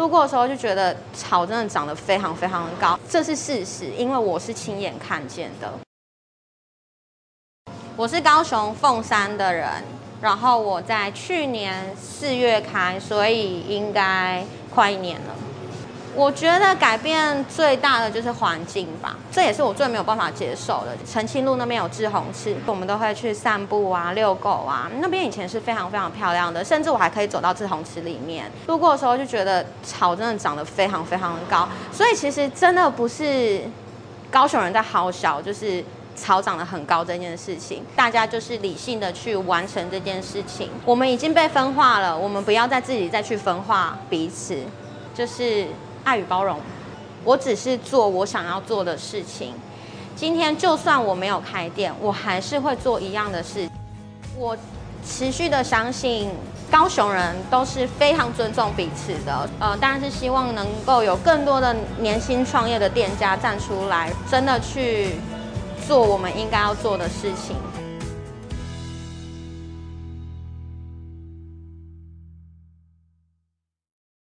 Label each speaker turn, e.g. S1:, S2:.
S1: 路过的时候就觉得草真的长得非常非常的高，这是事实，因为我是亲眼看见的。我是高雄凤山的人，然后我在去年四月开，所以应该快一年了。我觉得改变最大的就是环境吧，这也是我最没有办法接受的。澄清路那边有志红池，我们都会去散步啊、遛狗啊。那边以前是非常非常漂亮的，甚至我还可以走到志红池里面。路过的时候就觉得草真的长得非常非常的高，所以其实真的不是高雄人在好小，就是草长得很高这件事情。大家就是理性的去完成这件事情。我们已经被分化了，我们不要再自己再去分化彼此，就是。爱与包容，我只是做我想要做的事情。今天就算我没有开店，我还是会做一样的事。我持续的相信高雄人都是非常尊重彼此的。呃，当然是希望能够有更多的年轻创业的店家站出来，真的去做我们应该要做的事情。